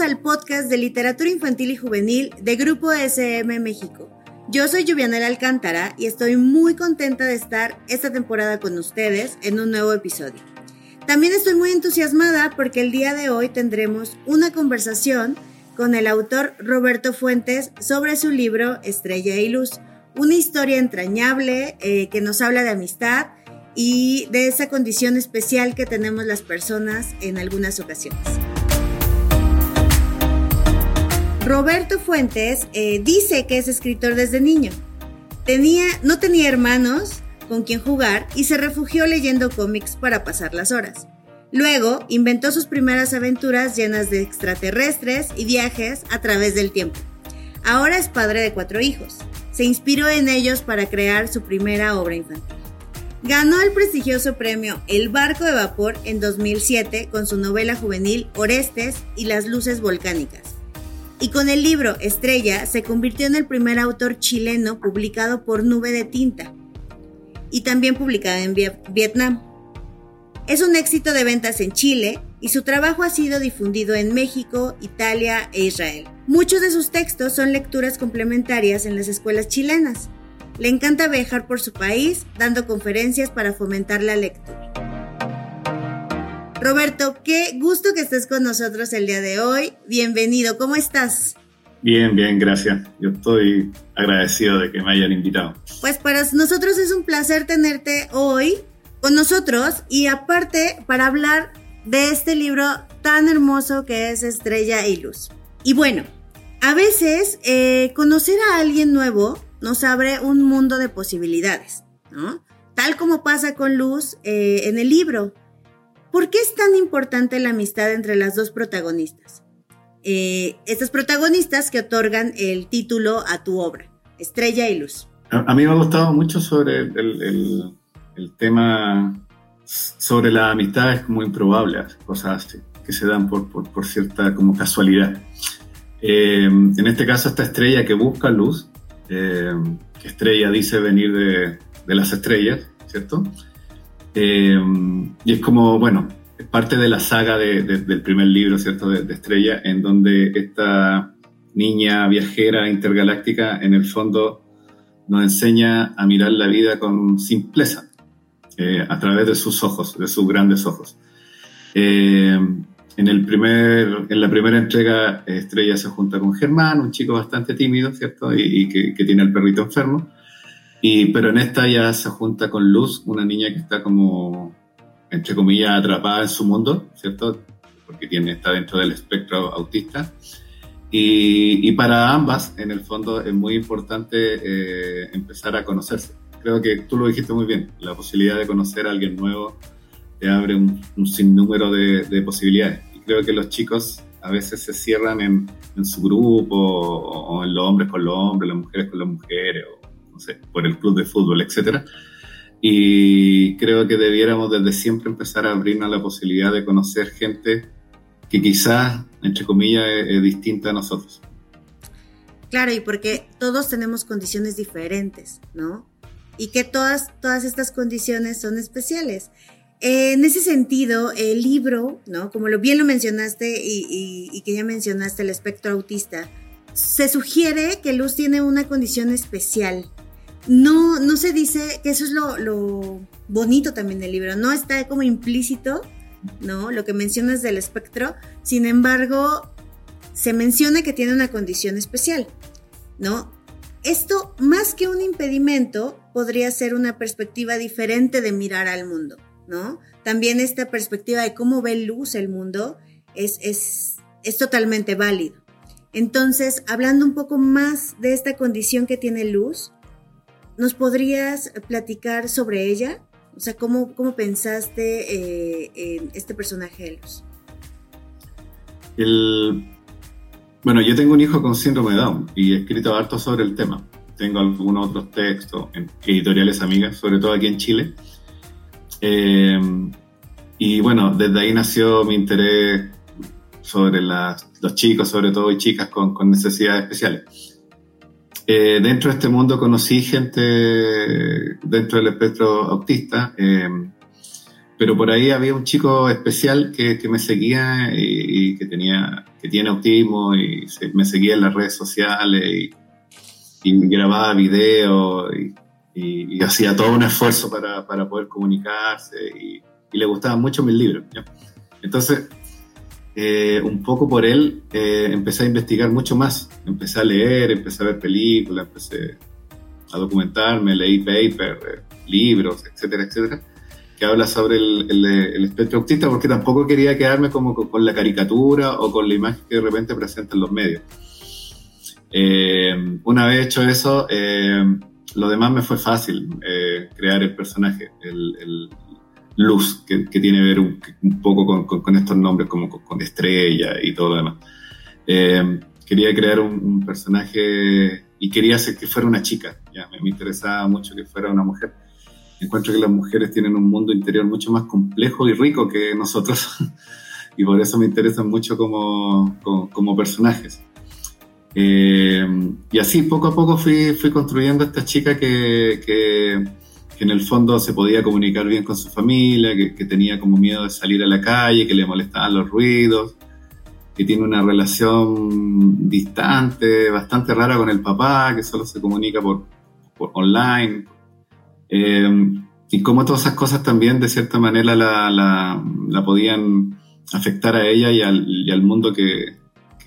al podcast de literatura infantil y juvenil de Grupo SM México. Yo soy Lluvianela Alcántara y estoy muy contenta de estar esta temporada con ustedes en un nuevo episodio. También estoy muy entusiasmada porque el día de hoy tendremos una conversación con el autor Roberto Fuentes sobre su libro Estrella y Luz, una historia entrañable eh, que nos habla de amistad y de esa condición especial que tenemos las personas en algunas ocasiones. Roberto Fuentes eh, dice que es escritor desde niño. Tenía, no tenía hermanos con quien jugar y se refugió leyendo cómics para pasar las horas. Luego inventó sus primeras aventuras llenas de extraterrestres y viajes a través del tiempo. Ahora es padre de cuatro hijos. Se inspiró en ellos para crear su primera obra infantil. Ganó el prestigioso premio El Barco de Vapor en 2007 con su novela juvenil Orestes y las Luces Volcánicas y con el libro Estrella se convirtió en el primer autor chileno publicado por Nube de Tinta y también publicado en Vietnam. Es un éxito de ventas en Chile y su trabajo ha sido difundido en México, Italia e Israel. Muchos de sus textos son lecturas complementarias en las escuelas chilenas. Le encanta viajar por su país dando conferencias para fomentar la lectura. Roberto, qué gusto que estés con nosotros el día de hoy. Bienvenido, ¿cómo estás? Bien, bien, gracias. Yo estoy agradecido de que me hayan invitado. Pues para nosotros es un placer tenerte hoy con nosotros y aparte para hablar de este libro tan hermoso que es Estrella y Luz. Y bueno, a veces eh, conocer a alguien nuevo nos abre un mundo de posibilidades, ¿no? Tal como pasa con Luz eh, en el libro. ¿Por qué es tan importante la amistad entre las dos protagonistas? Eh, estas protagonistas que otorgan el título a tu obra, Estrella y Luz. A, mí me ha gustado mucho sobre el, tema sobre las amistades como improbables, cosas que se dan por, cierta como casualidad. Eh, en este caso, esta estrella que busca luz, eh, estrella dice venir de, de las estrellas, ¿cierto? Eh, y es como, bueno, es parte de la saga del primer libro, ¿cierto? De, Estrella, en donde esta niña viajera intergaláctica en el fondo nos enseña a mirar la vida con simpleza, eh, a través de sus ojos, de sus grandes ojos. Eh, en, el primer, en la primera entrega, Estrella se junta con Germán, un chico bastante tímido, ¿cierto? Y, que, tiene el perrito enfermo. Y, pero en esta ya se junta con Luz, una niña que está como, entre comillas, atrapada en su mundo, ¿cierto? Porque tiene, está dentro del espectro autista. Y, y para ambas, en el fondo, es muy importante eh, empezar a conocerse. Creo que tú lo dijiste muy bien, la posibilidad de conocer a alguien nuevo te abre un, sinnúmero de, de, posibilidades. Y creo que los chicos a veces se cierran en, en su grupo, o, o, en los hombres con los hombres, las mujeres con las mujeres, o sé, por el club de fútbol, etcétera. Y creo que debiéramos desde siempre empezar a abrirnos la posibilidad de conocer gente que quizás, entre comillas, es, distinta a nosotros. Claro, y porque todos tenemos condiciones diferentes, ¿no? Y que todas, todas estas condiciones son especiales. En ese sentido, el libro, ¿no? Como lo bien lo mencionaste y, y que ya mencionaste el espectro autista, se sugiere que Luz tiene una condición especial, no, no se dice que eso es lo, bonito también del libro, no está como implícito, ¿no? Lo que mencionas del espectro, sin embargo, se menciona que tiene una condición especial, ¿no? Esto, más que un impedimento, podría ser una perspectiva diferente de mirar al mundo, ¿no? También esta perspectiva de cómo ve luz el mundo es, es, es totalmente válido. Entonces, hablando un poco más de esta condición que tiene luz, ¿Nos podrías platicar sobre ella? O sea, ¿cómo, cómo pensaste eh, en este personaje de Luz? El, Bueno, yo tengo un hijo con síndrome de Down y he escrito harto sobre el tema. Tengo algunos otros textos en editoriales amigas, sobre todo aquí en Chile. Eh, y bueno, desde ahí nació mi interés sobre los chicos, sobre todo, y chicas con, necesidades especiales. Eh, dentro de este mundo conocí gente dentro del espectro autista, eh, pero por ahí había un chico especial que, me seguía y, que tenía que tiene autismo y me seguía en las redes sociales y, grababa videos y, hacía todo un esfuerzo para, poder comunicarse y, le gustaban mucho mis libros. Entonces, eh, un poco por él eh, empecé a investigar mucho más, empecé a leer, empecé a ver películas, empecé a documentarme, leí papers, eh, libros, etcétera, etcétera que habla sobre el, espectro autista, porque tampoco quería quedarme como con, la caricatura o con la imagen que de repente presentan los medios. Eh, una vez hecho eso, eh, lo demás me fue fácil, eh, crear el personaje, el, Luz, que, tiene que ver un, poco con, estos nombres como con, estrella y todo lo demás. quería crear un, personaje y quería hacer que fuera una chica, ya, me interesaba mucho que fuera una mujer encuentro que las mujeres tienen un mundo interior mucho más complejo y rico que nosotros. y por eso me interesan mucho como, como, personajes. Eh, y así, poco a poco fui, fui construyendo esta chica que, que, en el fondo se podía comunicar bien con su familia, que, que, tenía como miedo de salir a la calle, que le molestaban los ruidos, que tiene una relación distante, bastante rara con el papá, que solo se comunica por, por online, eh, y cómo todas esas cosas también de cierta manera la, la, podían afectar a ella y al, y al mundo que,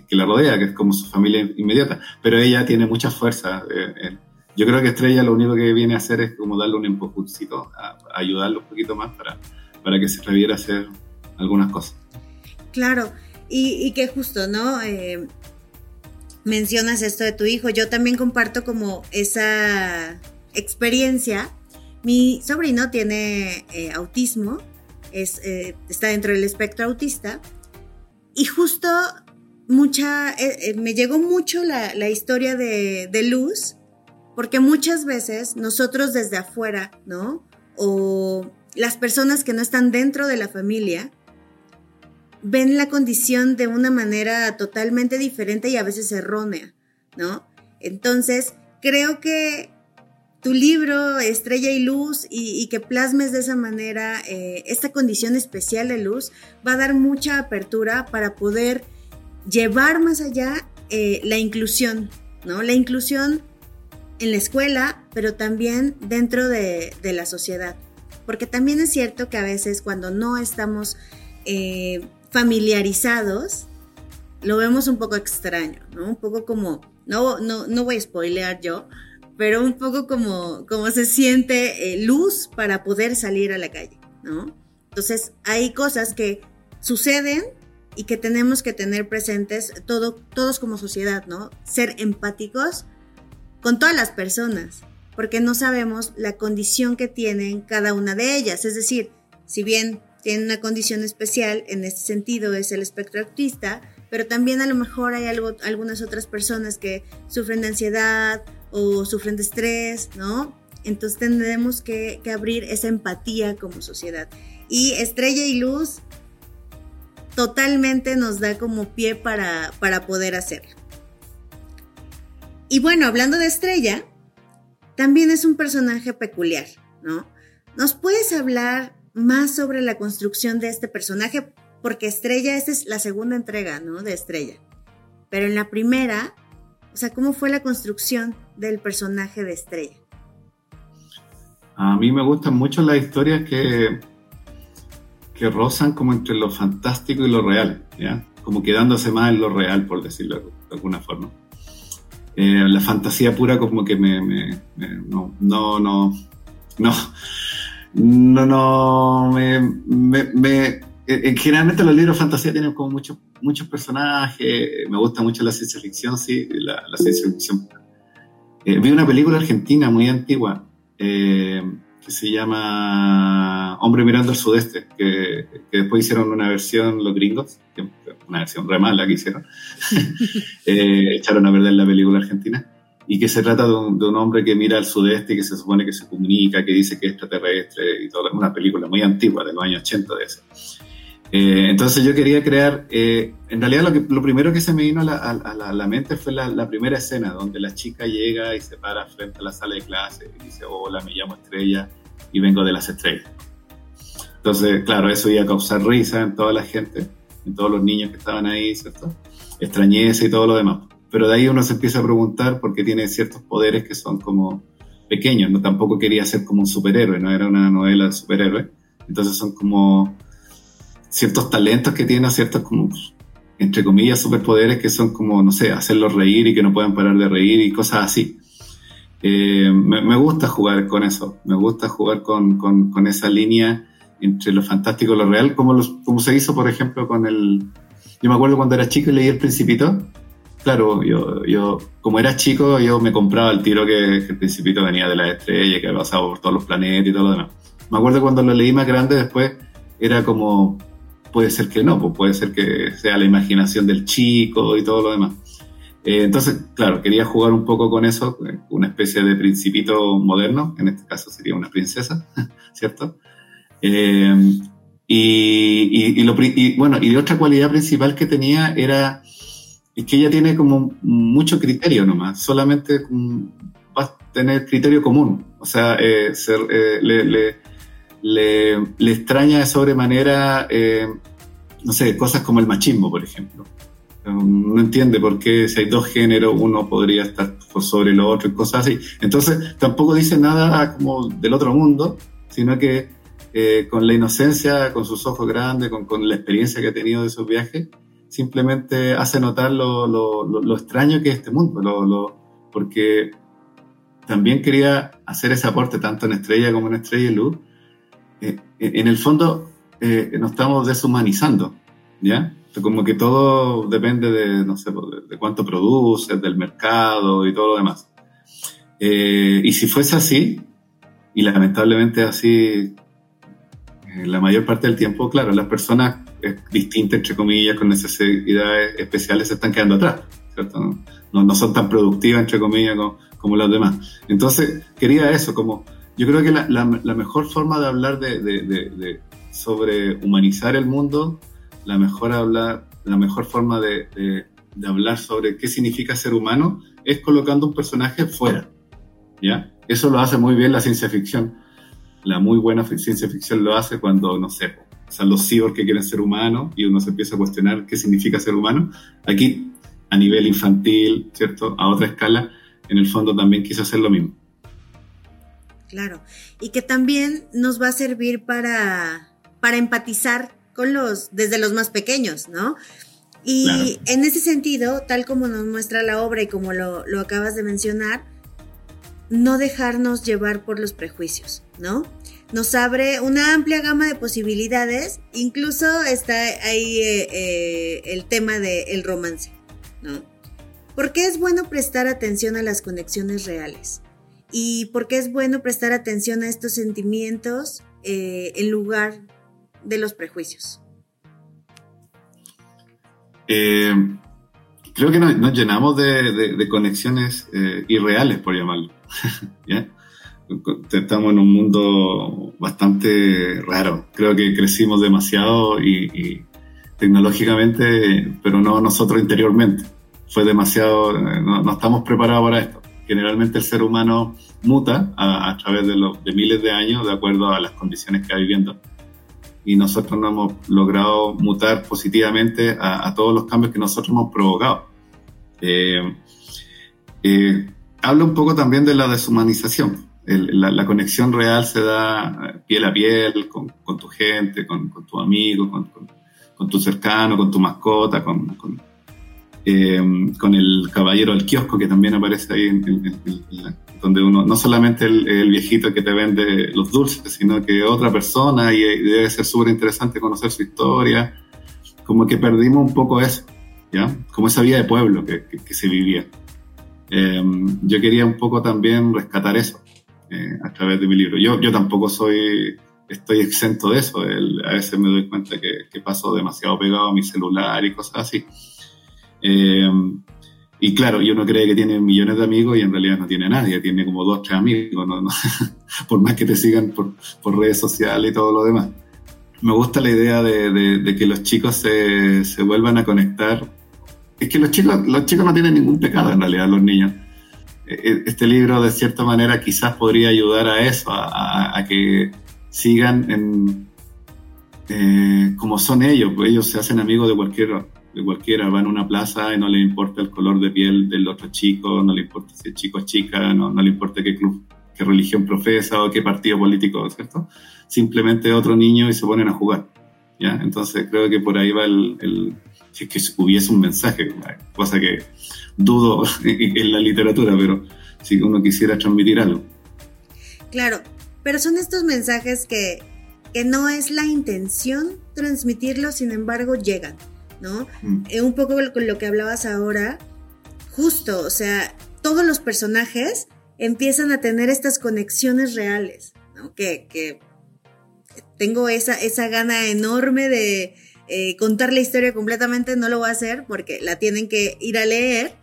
que, la rodea, que es como su familia inmediata. Pero ella tiene mucha fuerza. Eh, eh, yo creo que Estrella lo único que viene a hacer es como darle un empujoncito, ayudarlo un poquito más para, para que se atreviera a hacer algunas cosas. Claro, y, y que justo, ¿no? mencionas esto de tu hijo, yo también comparto como esa experiencia mi sobrino tiene eh, autismo, es, eh, está dentro del espectro autista y justo mucha, eh, me llegó mucho la, historia de, de, Luz porque muchas veces nosotros desde afuera, ¿no? O las personas que no están dentro de la familia ven la condición de una manera totalmente diferente y a veces errónea, ¿no? Entonces, creo que tu libro Estrella y Luz y, que plasmes de esa manera eh, esta condición especial de luz va a dar mucha apertura para poder llevar más allá eh, la inclusión, ¿no? La inclusión en la escuela, pero también dentro de, la sociedad. Porque también es cierto que a veces cuando no estamos eh, familiarizados, lo vemos un poco extraño, ¿no? Un poco como, no, no, no voy a spoilear yo, pero un poco como, como se siente eh, luz para poder salir a la calle, ¿no? Entonces hay cosas que suceden y que tenemos que tener presentes todo, todos como sociedad, ¿no? Ser empáticos con todas las personas, porque no sabemos la condición que tienen cada una de ellas. Es decir, si bien tienen una condición especial, en este sentido es el espectro autista, pero también a lo mejor hay algo, algunas otras personas que sufren de ansiedad o sufren de estrés, ¿no? Entonces tendremos que, abrir esa empatía como sociedad. Y Estrella y Luz totalmente nos da como pie para, para poder hacerlo. Y bueno, hablando de Estrella, también es un personaje peculiar, ¿no? ¿Nos puedes hablar más sobre la construcción de este personaje? Porque Estrella, esta es la segunda entrega, ¿no? De Estrella. Pero en la primera o sea, ¿cómo fue la construcción del personaje de Estrella? A mí me gustan mucho las historias que, que rozan como entre lo fantástico y lo real, ¿ya? Como quedándose más en lo real, por decirlo de alguna forma. Eh, la fantasía pura como que me, no, no, no, no, no, no, me, me eh, eh, generalmente los libros de fantasía tienen como muchos muchos personajes, me gusta mucho la ciencia ficción, sí, la, ciencia ficción. Eh, vi una película argentina muy antigua que se llama Hombre mirando al sudeste, que, que, después hicieron una versión los gringos, que una versión re mala que hicieron, eh, echaron a perder la película argentina, y que se trata de un, de un, hombre que mira al sudeste que se supone que se comunica, que dice que es extraterrestre y toda una película muy antigua, de los años 80 de eso. Eh, entonces yo quería crear, eh, en realidad lo, que, lo, primero que se me vino a la, a la, a la mente fue la, la, primera escena, donde la chica llega y se para frente a la sala de clase y dice, hola, me llamo Estrella y vengo de las estrellas. Entonces, claro, eso iba a causar risa en toda la gente, en todos los niños que estaban ahí, ¿cierto? Extrañeza y todo lo demás. Pero de ahí uno se empieza a preguntar por qué tiene ciertos poderes que son como pequeños. No tampoco quería ser como un superhéroe, no era una novela de superhéroe. Entonces son como ciertos talentos que tiene, ciertos como, entre comillas, superpoderes que son como, no sé, hacerlos reír y que no puedan parar de reír y cosas así. Eh, me, me, gusta jugar con eso, me gusta jugar con, con, con, esa línea entre lo fantástico y lo real, como, los, como se hizo, por ejemplo, con el... Yo me acuerdo cuando era chico y leí El Principito, claro, yo, yo como era chico, yo me compraba el tiro que, que el Principito venía de la estrella, que había pasado por todos los planetas y todo lo demás. Me acuerdo cuando lo leí más grande después, era como, puede ser que no, pues puede ser que sea la imaginación del chico y todo lo demás. Eh, entonces, claro, quería jugar un poco con eso, una especie de principito moderno, en este caso sería una princesa, ¿cierto? Eh, y, y, y, lo, y, bueno, y otra cualidad principal que tenía era es que ella tiene como mucho criterio nomás, solamente va a tener criterio común, o sea, eh, ser, eh, le, le, le, le, extraña de sobremanera, eh, no sé, cosas como el machismo, por ejemplo. No entiende por qué si hay dos géneros uno podría estar por sobre el otro y cosas así. Entonces tampoco dice nada como del otro mundo, sino que eh, con la inocencia, con sus ojos grandes, con, con, la experiencia que ha tenido de esos viajes, simplemente hace notar lo, lo, lo, lo extraño que es este mundo, porque también quería hacer ese aporte tanto en Estrella como en Estrella y Luz. Eh, en el fondo eh, nos estamos deshumanizando, ¿ya? Como que todo depende de, no sé, de, de cuánto produces, del mercado y todo lo demás. Eh, y si fuese así, y lamentablemente así la mayor parte del tiempo, claro, las personas distintas, entre comillas, con necesidades especiales, se están quedando atrás, ¿cierto? No, son tan productivas, entre comillas, como, como, las demás. Entonces, quería eso, como yo creo que la, mejor forma de hablar de, sobre humanizar el mundo, la mejor, hablar, la mejor forma de, hablar sobre qué significa ser humano es colocando un personaje fuera, ¿ya? Eso lo hace muy bien la ciencia ficción la muy buena ciencia ficción lo hace cuando, no sé, son los cyborgs que quieren ser humanos y uno se empieza a cuestionar qué significa ser humano. Aquí, a nivel infantil, ¿cierto? A otra escala, en el fondo también quiso hacer lo mismo. Claro, y que también nos va a servir para, para empatizar con los, desde los más pequeños, ¿no? Y claro. en ese sentido, tal como nos muestra la obra y como lo, lo acabas de mencionar, no dejarnos llevar por los prejuicios, ¿no? Nos abre una amplia gama de posibilidades, incluso está ahí eh, eh, el tema del el romance, ¿no? ¿Por qué es bueno prestar atención a las conexiones reales? ¿Y por qué es bueno prestar atención a estos sentimientos eh, en lugar de los prejuicios? Creo que nos, llenamos de, de, de conexiones irreales, por llamarlo. ¿Ya? Estamos en un mundo bastante raro. Creo que crecimos demasiado y, y tecnológicamente, pero no nosotros interiormente. Fue demasiado, no, no, estamos preparados para esto. Generalmente el ser humano muta a, a través de, de miles de años de acuerdo a las condiciones que va viviendo y nosotros no hemos logrado mutar positivamente a, a todos los cambios que nosotros hemos provocado. Eh, eh, habla un poco también de la deshumanización. El, la, la, conexión real se da piel a piel con, con tu gente, con, con tu amigo, con, con, tu cercano, con tu mascota, con, eh, el caballero del kiosco que también aparece ahí en, en, en la, donde uno, no solamente el, el, viejito que te vende los dulces, sino que otra persona y, y debe ser súper interesante conocer su historia. Como que perdimos un poco eso, ¿ya? Como esa vida de pueblo que, que, que se vivía. Eh, yo quería un poco también rescatar eso eh, a través de mi libro. Yo, yo tampoco soy estoy exento de eso. a veces me doy cuenta que, que, paso demasiado pegado a mi celular y cosas así. Eh, y claro, y uno cree que tiene millones de amigos y en realidad no tiene nadie, tiene como dos, tres amigos, por más que te sigan por, por, redes sociales y todo lo demás. Me gusta la idea de, de, que los chicos se, se, vuelvan a conectar. Es que los chicos, los chicos no tienen ningún pecado en realidad, los niños. E, e, este libro de cierta manera quizás podría ayudar a eso, a, a que sigan en, eh, como son ellos, pues ellos se hacen amigos de cualquier de cualquiera, van a una plaza y no le importa el color de piel del otro chico, no le importa si el chico es chica, no, no le importa qué club, qué religión profesa o qué partido político, ¿cierto? Simplemente otro niño y se ponen a jugar, ¿ya? Entonces creo que por ahí va el, el si es que hubiese un mensaje, cosa que dudo en la literatura, pero si uno quisiera transmitir algo. Claro, pero son estos mensajes que, que no es la intención transmitirlos, sin embargo llegan. ¿no? Mm. Eh, un poco con lo que hablabas ahora, justo, o sea, todos los personajes empiezan a tener estas conexiones reales, ¿no? Que, tengo esa, esa gana enorme de eh, contar la historia completamente, no lo voy a hacer porque la tienen que ir a leer,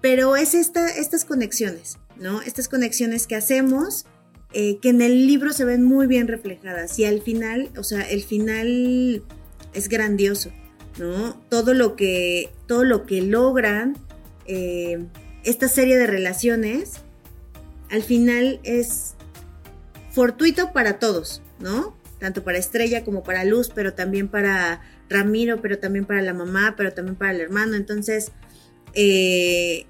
pero es esta, estas conexiones, ¿no? Estas conexiones que hacemos, eh, que en el libro se ven muy bien reflejadas y al final, o sea, el final es grandioso. ¿no? Todo lo que, todo lo que logran eh, esta serie de relaciones, al final es fortuito para todos, ¿no? Tanto para Estrella como para Luz, pero también para Ramiro, pero también para la mamá, pero también para el hermano. Entonces, eh,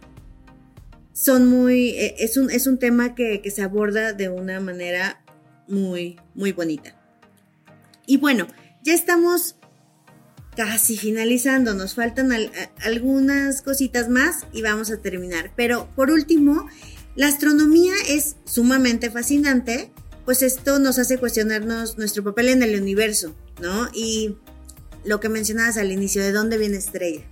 son muy, eh, es un, es un tema que, que, se aborda de una manera muy, muy bonita. Y bueno, ya estamos casi finalizando, nos faltan algunas cositas más y vamos a terminar. Pero por último, la astronomía es sumamente fascinante, pues esto nos hace cuestionarnos nuestro papel en el universo, ¿no? Y lo que mencionabas al inicio, ¿de dónde viene estrella?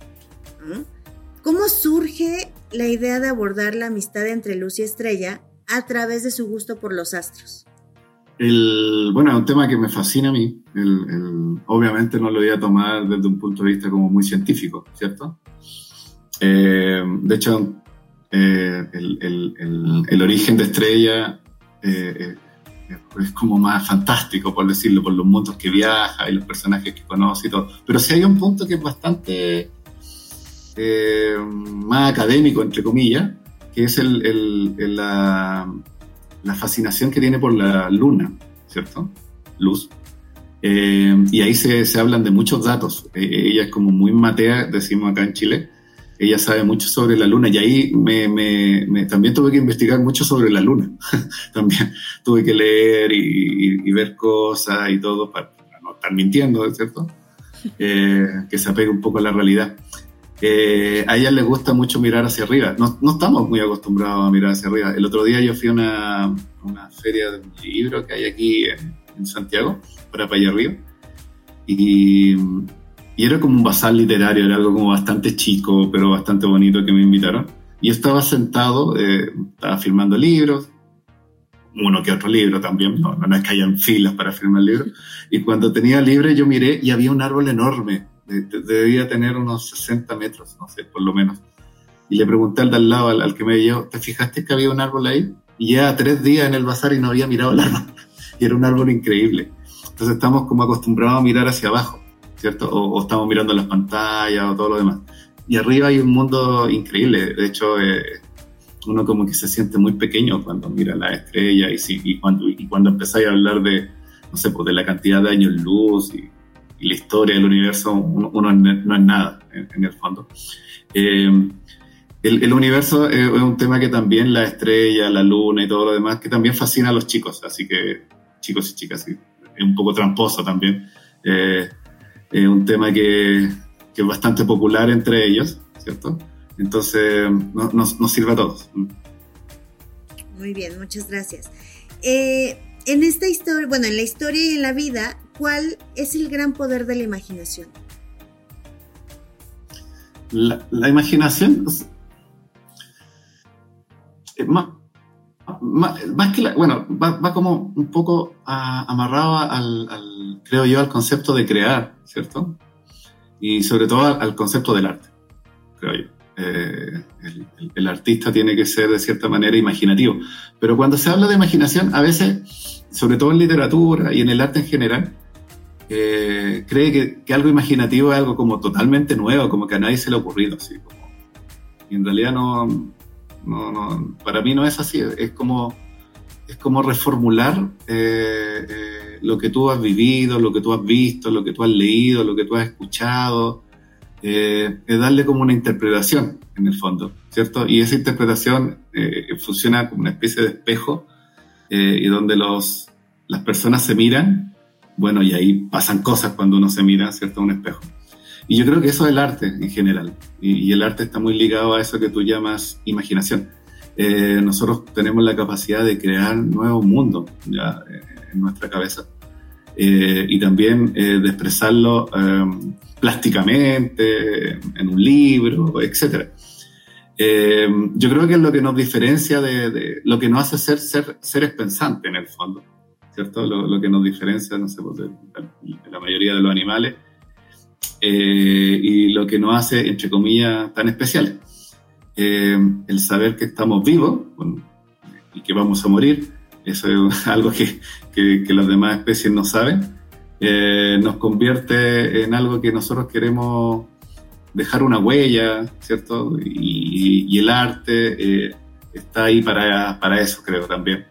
¿Cómo surge la idea de abordar la amistad entre luz y estrella a través de su gusto por los astros? Bueno, un tema que me fascina a mí. obviamente no lo voy a tomar desde un punto de vista como muy científico, ¿cierto? Eh, de hecho, eh, el, origen de Estrella eh, es como más fantástico, por decirlo, por los mundos que viaja y los personajes que conoce y todo. Pero sí hay un punto que es bastante más académico, entre comillas, que es el, la la fascinación que tiene por la luna, ¿cierto? Luz. Eh, y ahí se, se, hablan de muchos datos. Eh, ella es como muy matea, decimos acá en Chile. Ella sabe mucho sobre la luna y ahí me, me, también tuve que investigar mucho sobre la luna. también tuve que leer y, ver cosas y todo para, no estar mintiendo, ¿cierto? Eh, que se apegue un poco a la realidad. Eh, a ella le gusta mucho mirar hacia arriba. No, no, estamos muy acostumbrados a mirar hacia arriba. El otro día yo fui a una, una feria de libro que hay aquí en, Santiago, para allá arriba, y, y, era como un bazar literario, era algo como bastante chico, pero bastante bonito que me invitaron. Y estaba sentado, eh, estaba firmando libros, uno que otro libro también, no, no es que hayan filas para firmar libros. Y cuando tenía libre yo miré y había un árbol enorme debía tener unos 60 metros, no sé, por lo menos. Y le pregunté al de al lado, al, que me llevó, ¿te fijaste que había un árbol ahí? Y ya tres días en el bazar y no había mirado el árbol. y era un árbol increíble. Entonces estamos como acostumbrados a mirar hacia abajo, ¿cierto? O, estamos mirando las pantallas o todo lo demás. Y arriba hay un mundo increíble. De hecho, eh, uno como que se siente muy pequeño cuando mira la estrella y, si, y, cuando, y cuando empezáis a hablar de, no sé, pues de la cantidad de años luz y y la historia del universo, uno, no es nada en, el fondo. Eh, el, universo es un tema que también la estrella, la luna y todo lo demás, que también fascina a los chicos, así que chicos y chicas, es un poco tramposo también. Eh, un tema que, que, es bastante popular entre ellos, ¿cierto? Entonces nos, nos sirve a todos. Muy bien, muchas gracias. Eh, en esta historia, bueno, en la historia y en la vida, ¿cuál es el gran poder de la imaginación? La, imaginación es más, más, que la, bueno, va, como un poco amarrado al, creo yo, al concepto de crear, ¿cierto? Y sobre todo al, concepto del arte, creo yo. Eh, el, artista tiene que ser de cierta manera imaginativo. Pero cuando se habla de imaginación, a veces, sobre todo en literatura y en el arte en general, eh, cree que, algo imaginativo es algo como totalmente nuevo, como que a nadie se le ha ocurrido. Así, y en realidad no, no, no, para mí no es así, es como, es como reformular eh, eh, lo que tú has vivido, lo que tú has visto, lo que tú has leído, lo que tú has escuchado, es darle como una interpretación en el fondo, ¿cierto? Y esa interpretación funciona como una especie de espejo y donde los, las personas se miran bueno, y ahí pasan cosas cuando uno se mira, ¿cierto?, un espejo. Y yo creo que eso es el arte en general. Y, el arte está muy ligado a eso que tú llamas imaginación. Eh, nosotros tenemos la capacidad de crear nuevos mundos ya eh, en nuestra cabeza. Eh, y también de expresarlo plásticamente, en un libro, etc. yo creo que es lo que nos diferencia de, lo que nos hace ser, ser seres pensantes en el fondo. ¿cierto? Lo, que nos diferencia, no sé, pues, de, la mayoría de los animales eh, y lo que nos hace, entre comillas, tan especiales. Eh, el saber que estamos vivos y que vamos a morir, eso es algo que, que, las demás especies no saben, eh, nos convierte en algo que nosotros queremos dejar una huella, ¿cierto? Y, y el arte está ahí para, para eso, creo también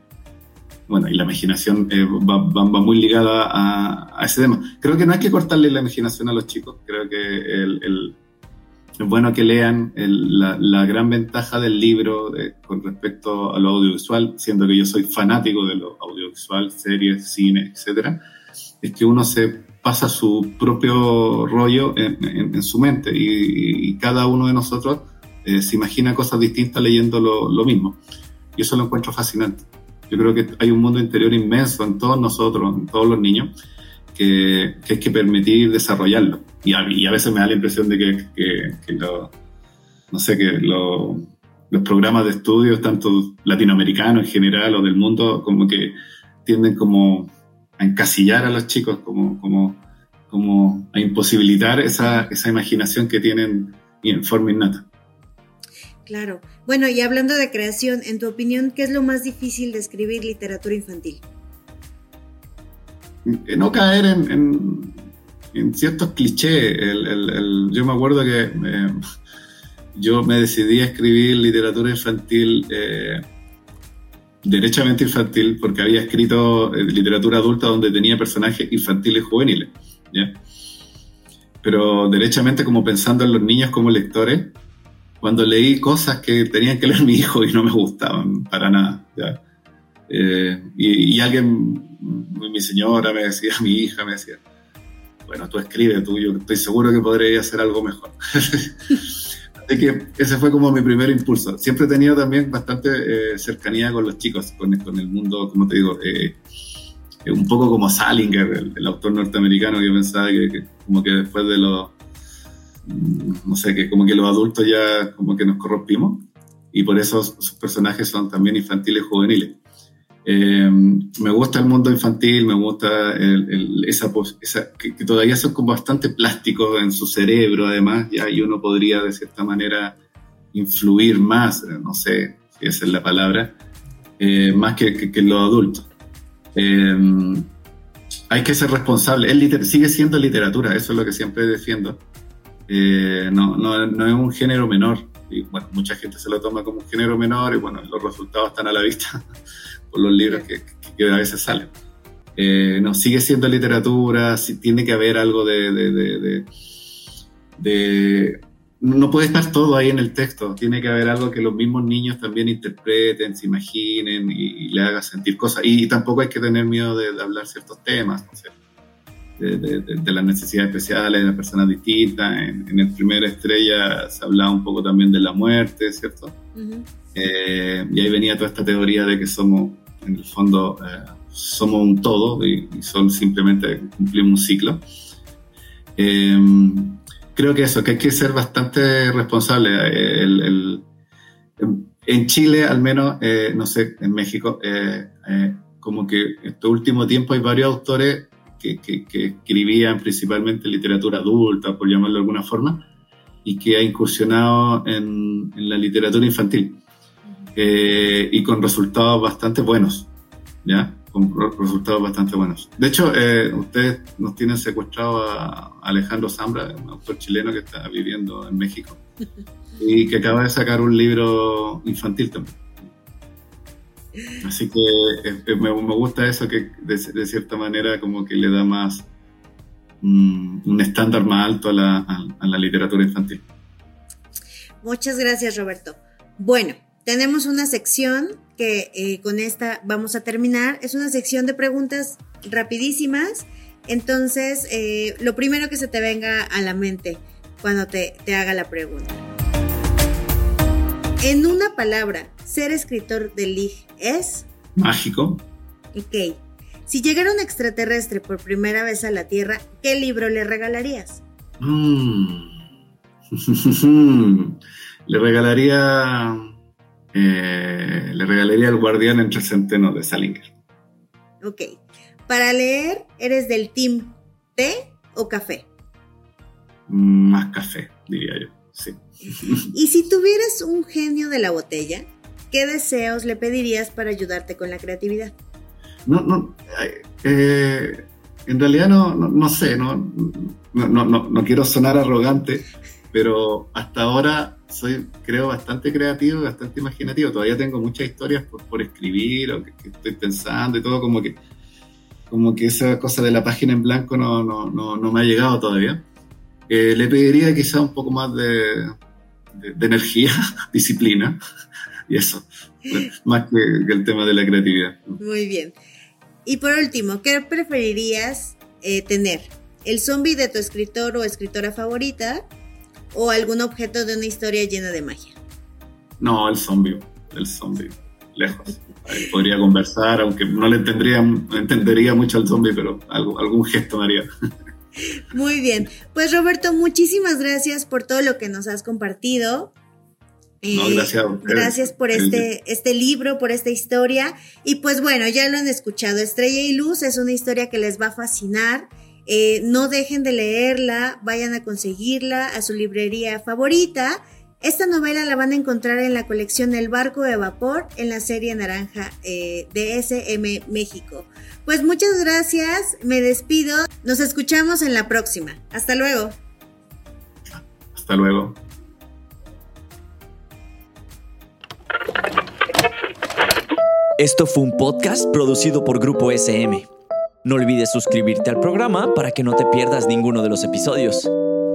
bueno, y la imaginación eh, va, muy ligada a, ese tema. Creo que no hay que cortarle la imaginación a los chicos, creo que el, es bueno que lean la, gran ventaja del libro con respecto a lo audiovisual, siendo que yo soy fanático de lo audiovisual, series, cine, etcétera, es que uno se pasa su propio rollo en, su mente y, cada uno de nosotros eh, se imagina cosas distintas leyendo lo, lo mismo. Y eso lo encuentro fascinante. Yo creo que hay un mundo interior inmenso en todos nosotros, en todos los niños, que, que hay que permitir desarrollarlo. Y a, veces me da la impresión de que, que, no sé, que los programas de estudios, tanto latinoamericanos en general o del mundo, como que tienden como a encasillar a los chicos, como, como, como a imposibilitar esa, esa imaginación que tienen en forma innata. Claro. Bueno, y hablando de creación, en tu opinión, ¿qué es lo más difícil de escribir literatura infantil? No caer en, ciertos clichés. yo me acuerdo que eh, yo me decidí a escribir literatura infantil, eh, derechamente infantil, porque había escrito eh, literatura adulta donde tenía personajes infantiles juveniles. Pero derechamente como pensando en los niños como lectores cuando leí cosas que tenían que leer mi hijo y no me gustaban para nada. Eh, y, alguien, mi señora me decía, mi hija me decía, bueno, tú escribes, tú, yo estoy seguro que podría hacer algo mejor. Así que ese fue como mi primer impulso. Siempre he tenido también bastante eh, cercanía con los chicos, con, con, el mundo, como te digo, eh, un poco como Salinger, el, autor norteamericano, que pensaba que como que después de los no sé, que como que los adultos ya como que nos corrompimos y por eso sus personajes son también infantiles juveniles. Eh, me gusta el mundo infantil, me gusta esa, esa que, todavía son como bastante plásticos en su cerebro, además, ya, y uno podría de cierta manera influir más, eh, no sé si esa es la palabra, eh, más que, que, los adultos. hay que ser responsable, es sigue siendo literatura, eso es lo que siempre defiendo. Eh, no, no, es un género menor. Y bueno, mucha gente se lo toma como un género menor y bueno, los resultados están a la vista por los libros que, que, a veces salen. Eh, no, sigue siendo literatura, tiene que haber algo de, No puede estar todo ahí en el texto, tiene que haber algo que los mismos niños también interpreten, se imaginen y, le haga sentir cosas. Y, tampoco hay que tener miedo de, hablar ciertos temas. ¿no? De, las necesidades especiales de las personas distintas. En, el primer estrella se hablaba un poco también de la muerte, ¿cierto? Eh, y ahí venía toda esta teoría de que somos, en el fondo, eh, somos un todo y, son simplemente cumplimos un ciclo. Eh, creo que eso, que hay que ser bastante responsable. El, en Chile, al menos, eh, no sé, en México, eh, eh, como que en este último tiempo hay varios autores que, escribían principalmente literatura adulta, por llamarlo de alguna forma, y que ha incursionado en, la literatura infantil y con resultados bastante buenos, ¿ya? Con resultados bastante buenos. De hecho, ustedes nos tienen secuestrado a Alejandro Zambra, un autor chileno que está viviendo en México. y que acaba de sacar un libro infantil también. Así que eh, eh, me, gusta eso que de, cierta manera como que le da más mm, un estándar más alto a la, literatura infantil. Muchas gracias Roberto. Bueno, tenemos una sección que eh, con esta vamos a terminar. Es una sección de preguntas rapidísimas. Entonces, lo primero que se te venga a la mente cuando te, te haga la pregunta. En una palabra, ser escritor de Lig es... Mágico. Ok. Si llegara un extraterrestre por primera vez a la Tierra, ¿qué libro le regalarías? Mm. le regalaría... Eh, le regalaría El guardián entre centenos de Salinger. Ok. Para leer, ¿eres del team té o café? Más café, diría yo, sí. Y si tuvieras un genio de la botella, ¿qué deseos le pedirías para ayudarte con la creatividad? No, no, eh, en realidad no, no, sé, no, no, quiero sonar arrogante, pero hasta ahora soy, creo, bastante creativo, bastante imaginativo. Todavía tengo muchas historias por, escribir o que, estoy pensando y todo, como que, como que esa cosa de la página en blanco no, no, no, me ha llegado todavía. Eh, le pediría quizá un poco más de, de, energía, disciplina y eso, más que, el tema de la creatividad. Muy bien. Y por último, ¿qué preferirías eh, tener? ¿El zombie de tu escritor o escritora favorita o algún objeto de una historia llena de magia? No, el zombie, el zombie, lejos. podría conversar, aunque no le entendería, entendería mucho al zombie, pero algo, algún gesto me haría. Muy bien. Pues Roberto, muchísimas gracias por todo lo que nos has compartido. No, eh, gracias. gracias por este, este libro, por esta historia. Y pues bueno, ya lo han escuchado. Estrella y Luz es una historia que les va a fascinar. Eh, no dejen de leerla, vayan a conseguirla a su librería favorita. Esta novela la van a encontrar en la colección El Barco de Vapor en la serie Naranja eh, de SM México. Pues muchas gracias, me despido, nos escuchamos en la próxima. Hasta luego. Hasta luego. Esto fue un podcast producido por Grupo SM. No olvides suscribirte al programa para que no te pierdas ninguno de los episodios.